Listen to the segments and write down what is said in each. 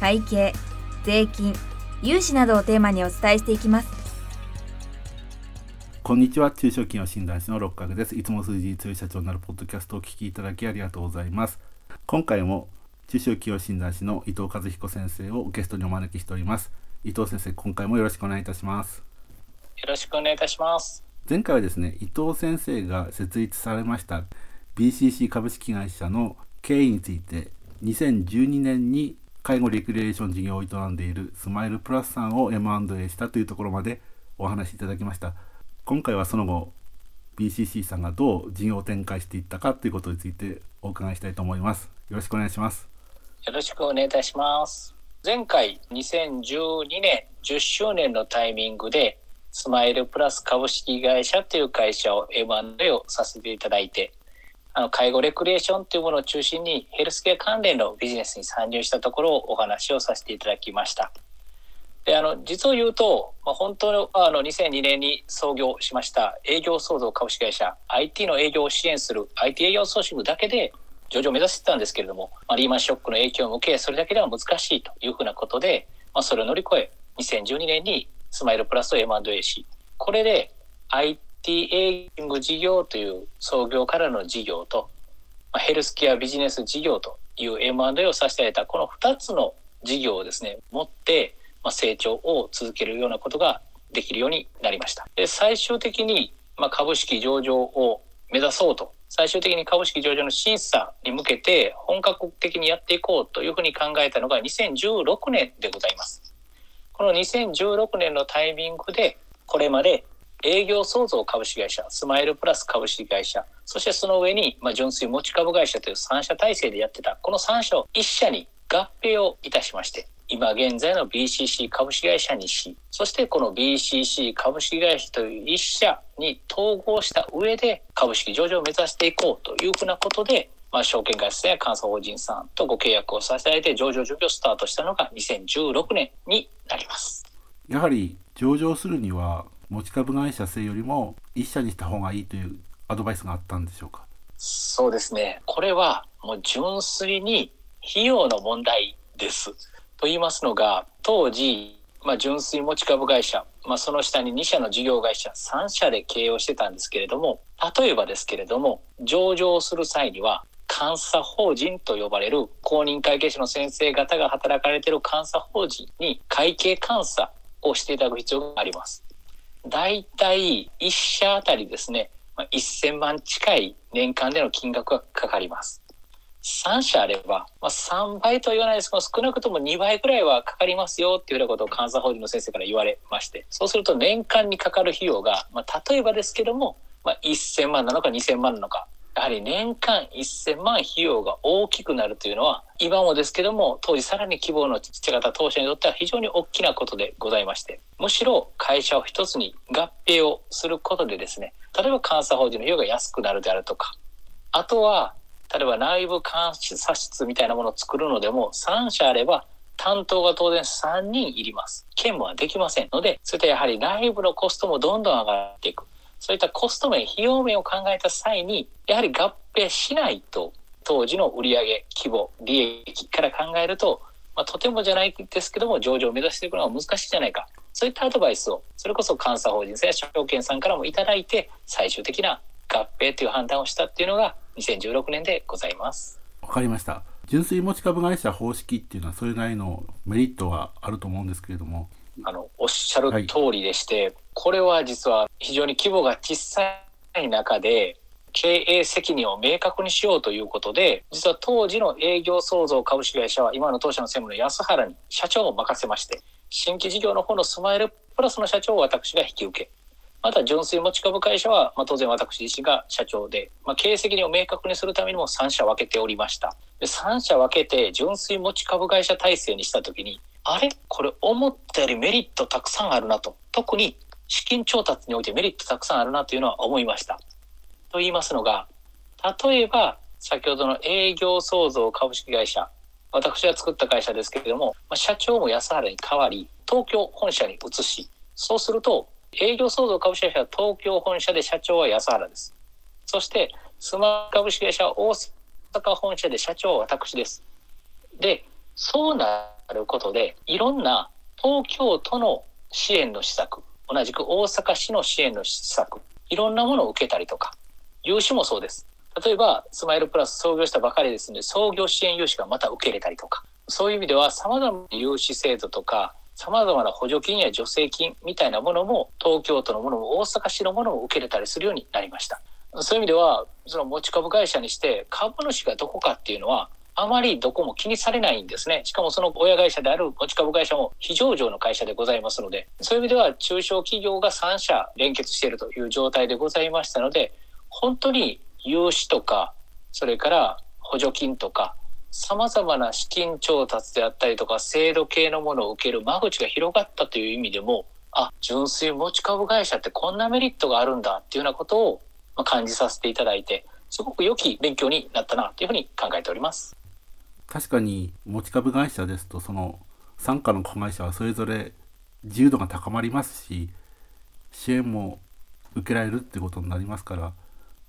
会計税金融資などをテーマにお伝えしていきます。こんにちは。中小企業診断士の六角です。いつも数字に強い社長になるポッドキャストをお聞きいただきありがとうございます。今回も中小企業診断士の伊藤和彦先生をゲストにお招きしております。伊藤先生今回もよろしくお願いいたします。よろしくお願いいたします。前回はですね伊藤先生が設立されました BCC 株式会社の経緯について2012年に介護レクリエーション事業を営んでいるスマイルプラスさんを M&A したというところまでお話しいただきました。今回はその後 BCC さんがどう事業を展開していったかということについてお伺いしたいと思います。よろしくお願いします。よろしくお願いいたします。前回2012年10周年のタイミングでスマイルプラス株式会社という会社を M&A をさせていただいてあの介護レクリエーションというものを中心にヘルスケア関連のビジネスに参入したところをお話をさせていただきました。であの実を言うと、まあ、本当のあの2002年に創業しました営業創造株式会社 IT の営業を支援する IT 営業ソーシングだけで上場を目指してたんですけれども、まあ、リーマンショックの影響を受けそれだけでは難しいというふうなことで、まあ、それを乗り越え2012年にスマイルプラスを M&A しこれで IT IT エイジング事業という創業からの事業と、まあ、ヘルスケアビジネス事業という M&A をさせていただいたこの2つの事業をですね持って、まあ、成長を続けるようなことができるようになりました。で最終的に、まあ、株式上場を目指そうと最終的に株式上場の審査に向けて本格的にやっていこうというふうに考えたのが2016年でございます。この2016年のタイミングでこれまで営業創造株式会社、スマイルプラス株式会社、そしてその上に、まあ、純粋持ち株会社という3社体制でやってた、この3社を1社に合併をいたしまして、今現在の BCC 株式会社にし、そしてこの BCC 株式会社という1社に統合した上で株式上場を目指していこうというふうなことで、まあ、証券会社や監査法人さんとご契約をさせていただいて上場準備をスタートしたのが2016年になります。やはり上場するには持ち株会社制よりも一社にした方がいいというアドバイスがあったんでしょうか？そうですね。これはもう純粋に費用の問題です。と言いますのが当時、まあ、純粋持ち株会社、まあ、その下に2社の事業会社3社で経営をしてたんですけれども例えばですけれども上場する際には監査法人と呼ばれる公認会計士の先生方が働かれてる監査法人に会計監査をしていただく必要があります。大体1社あたりですね、まあ、1000万近い年間での金額がかかります。3社あれば、まあ、3倍とは言わないですけど、少なくとも2倍くらいはかかりますよっていうようなことを監査法人の先生から言われまして、そうすると年間にかかる費用が、まあ、例えばですけども、まあ、1000万なのか2000万なのか、やはり年間1000万費用が大きくなるというのは、今もですけども、当時さらに規模のちっちゃかった当社にとっては非常に大きなことでございまして、むしろ会社を一つに合併をすることでですね、例えば監査法人の費用が安くなるであるとか、あとは、例えば内部監査室みたいなものを作るのでも、3社あれば担当が当然3人いります。兼務はできませんので、そういったやはり内部のコストもどんどん上がっていく。そういったコスト面、費用面を考えた際に、やはり合併しないと、当時の売上規模、利益から考えると、まあ、とてもじゃないですけども、上場を目指していくのは難しいじゃないか。そういったアドバイスを、それこそ監査法人さんや証券さんからもいただいて、最終的な合併という判断をしたっていうのが2016年でございます。わかりました。純粋持ち株会社方式っていうのはそれなりのメリットはあると思うんですけれども、あのおっしゃる通りでして、はい、これは実は非常に規模が小さい中で経営責任を明確にしようということで実は当時の営業創造株式会社は今の当社の専務の安原に社長を任せまして新規事業の方のスマイルプラスの社長を私が引き受けまた純粋持ち株会社は、まあ、当然私自身が社長で、まあ、経営責任を明確にするためにも3社分けておりました。で3社分けて純粋持ち株会社体制にした時にあれ？これ思ったよりメリットたくさんあるなと特に資金調達においてメリットたくさんあるなというのは思いましたと言いますのが例えば先ほどの営業創造株式会社私が作った会社ですけれども、ま、社長も安原に代わり東京本社に移しそうすると営業創造株式会社は東京本社で社長は安原です。そして、スマート株式会社は大阪本社で社長は私です。で、そうなることで、いろんな東京都の支援の施策、同じく大阪市の支援の施策、いろんなものを受けたりとか、融資もそうです。例えば、スマイルプラス創業したばかりですので、創業支援融資がまた受け入れたりとか、そういう意味では様々な融資制度とか、様々な補助金や助成金みたいなものも東京都のものも大阪市のものも受けれたりするようになりました。そういう意味では、その持ち株会社にして株主がどこかっていうのはあまりどこも気にされないんですね。しかもその親会社である持ち株会社も非上場の会社でございますので、そういう意味では中小企業が3社連結しているという状態でございましたので、本当に融資とか、それから補助金とか、様々な資金調達であったりとか、制度系のものを受ける間口が広がったという意味でも、あ、純粋持ち株会社ってこんなメリットがあるんだっていうようなことを感じさせていただいて、すごく良き勉強になったなというふうに考えております。確かに持ち株会社ですと、その傘下の子会社はそれぞれ自由度が高まりますし、支援も受けられるってことになりますから、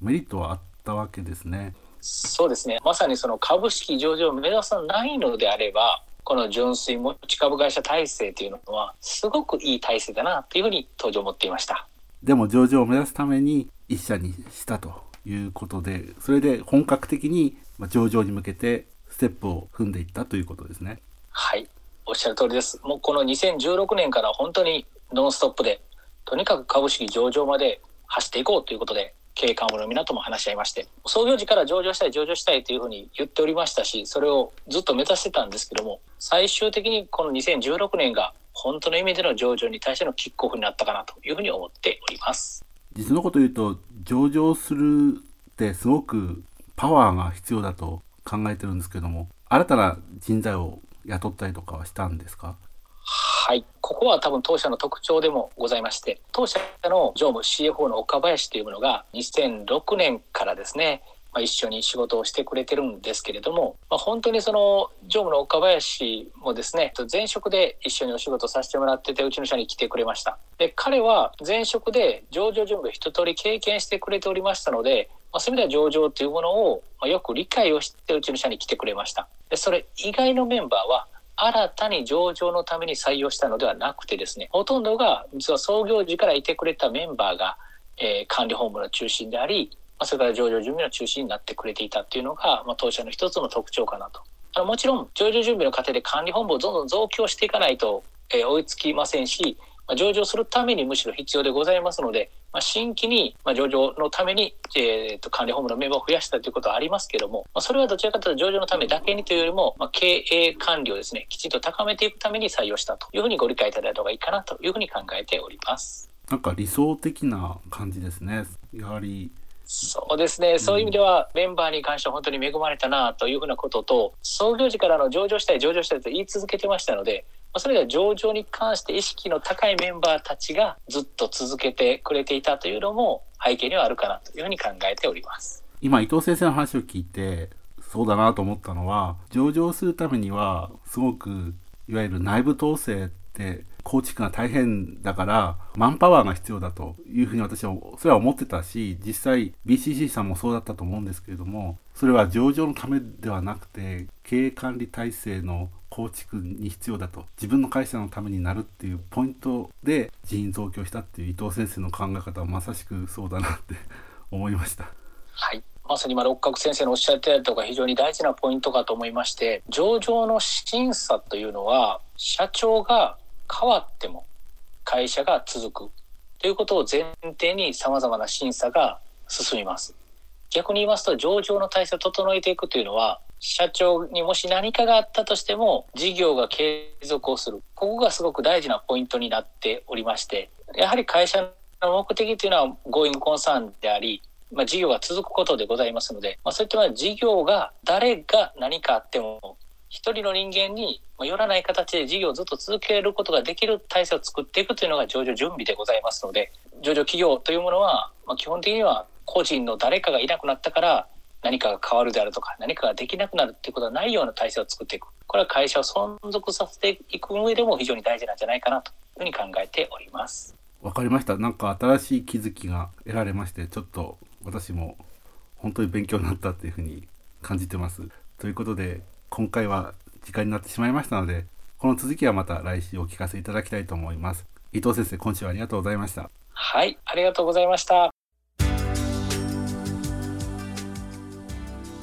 メリットはあったわけですね。そうですね。まさにその株式上場を目指さないのであれば、この純粋持ち株会社体制というのは、すごくいい体制だなというふうに当時思っていました。でも上場を目指すために一社にしたということで、それで本格的に上場に向けてステップを踏んでいったということですね。はい。おっしゃる通りです。もうこの2016年から本当にノンストップで、とにかく株式上場まで走っていこうということで、経営幹部の皆とも話し合いまして創業時から上場したい上場したいというふうに言っておりましたしそれをずっと目指してたんですけども最終的にこの2016年が本当の意味での上場に対してのキックオフになったかなというふうに思っております実のこと言うと上場するってすごくパワーが必要だと考えてるんですけども新たな人材を雇ったりとかはしたんですか？はい。ここは多分当社の特徴でもございまして、当社の常務 CFO の岡林というものが2006年からですね、まあ、一緒に仕事をしてくれてるんですけれども、まあ、本当にその常務の岡林もですね前職で一緒にお仕事させてもらっててうちの社に来てくれましたで彼は前職で上場準備を一通り経験してくれておりましたので、まあ、そういう意味では上場というものをまあよく理解をしてうちの社に来てくれましたでそれ以外のメンバーは新たに上場のために採用したのではなくてですね、ほとんどが実は創業時からいてくれたメンバーが、えー、管理本部の中心であり、まあ、それから上場準備の中心になってくれていたっていうのが、まあ、当社の一つの特徴かなと。あのもちろん上場準備の過程で管理本部をどんどん増強していかないと、えー、追いつきませんし、まあ、上場するためにむしろ必要でございますので、まあ、新規に、まあ、上場のために、えーと、管理本部のメンバーを増やしたということはありますけども、まあ、それはどちらかというと上場のためだけにというよりも、まあ、経営管理をですね、きちんと高めていくために採用したというふうにご理解いただいた方がいいかなというふうに考えております。なんか理想的な感じですね。やはりそうですね、そういう意味では、メンバーに関しては本当に恵まれたなというふうなことと、創業時からの上場したい、上場したいと言い続けてましたので、まそれが上場に関して意識の高いメンバーたちがずっと続けてくれていたというのも背景にはあるかなというふうに考えております。今、伊藤先生の話を聞いて、そうだなと思ったのは、上場するためには、すごく、いわゆる内部統制って構築が大変だからマンパワーが必要だというふうに私はそれは思ってたし実際 BCC さんもそうだったと思うんですけれどもそれは上場のためではなくて経営管理体制の構築に必要だと自分の会社のためになるっていうポイントで人員増強したっていう伊藤先生の考え方はまさしくそうだなって 思いました。はいまさに今六角先生のおっしゃってたりとか非常に大事なポイントかと思いまして上場の審査というのは社長が変わっても会社が続くということを前提に様々な審査が進みます。逆に言いますと上場の体制を整えていくというのは社長にもし何かがあったとしても事業が継続をする。ここがすごく大事なポイントになっておりましてやはり会社の目的というのは Going Concern であり、まあ、事業が続くことでございますので、まあ、そういった事業が誰が何かあっても一人の人間によらない形で事業をずっと続けることができる体制を作っていくというのが上場準備でございますので上場企業というものは、まあ、基本的には個人の誰かがいなくなったから何かが変わるであるとか何かができなくなるっていうことはないような体制を作っていく。これは会社を存続させていく上でも非常に大事なんじゃないかなというふうに考えております。わかりました。なんか新しい気づきが得られましてちょっと私も本当に勉強になったっていうふうに感じてます。ということで今回は時間になってしまいましたのでこの続きはまた来週お聞かせいただきたいと思います。伊藤先生今週はありがとうございました。はいありがとうございました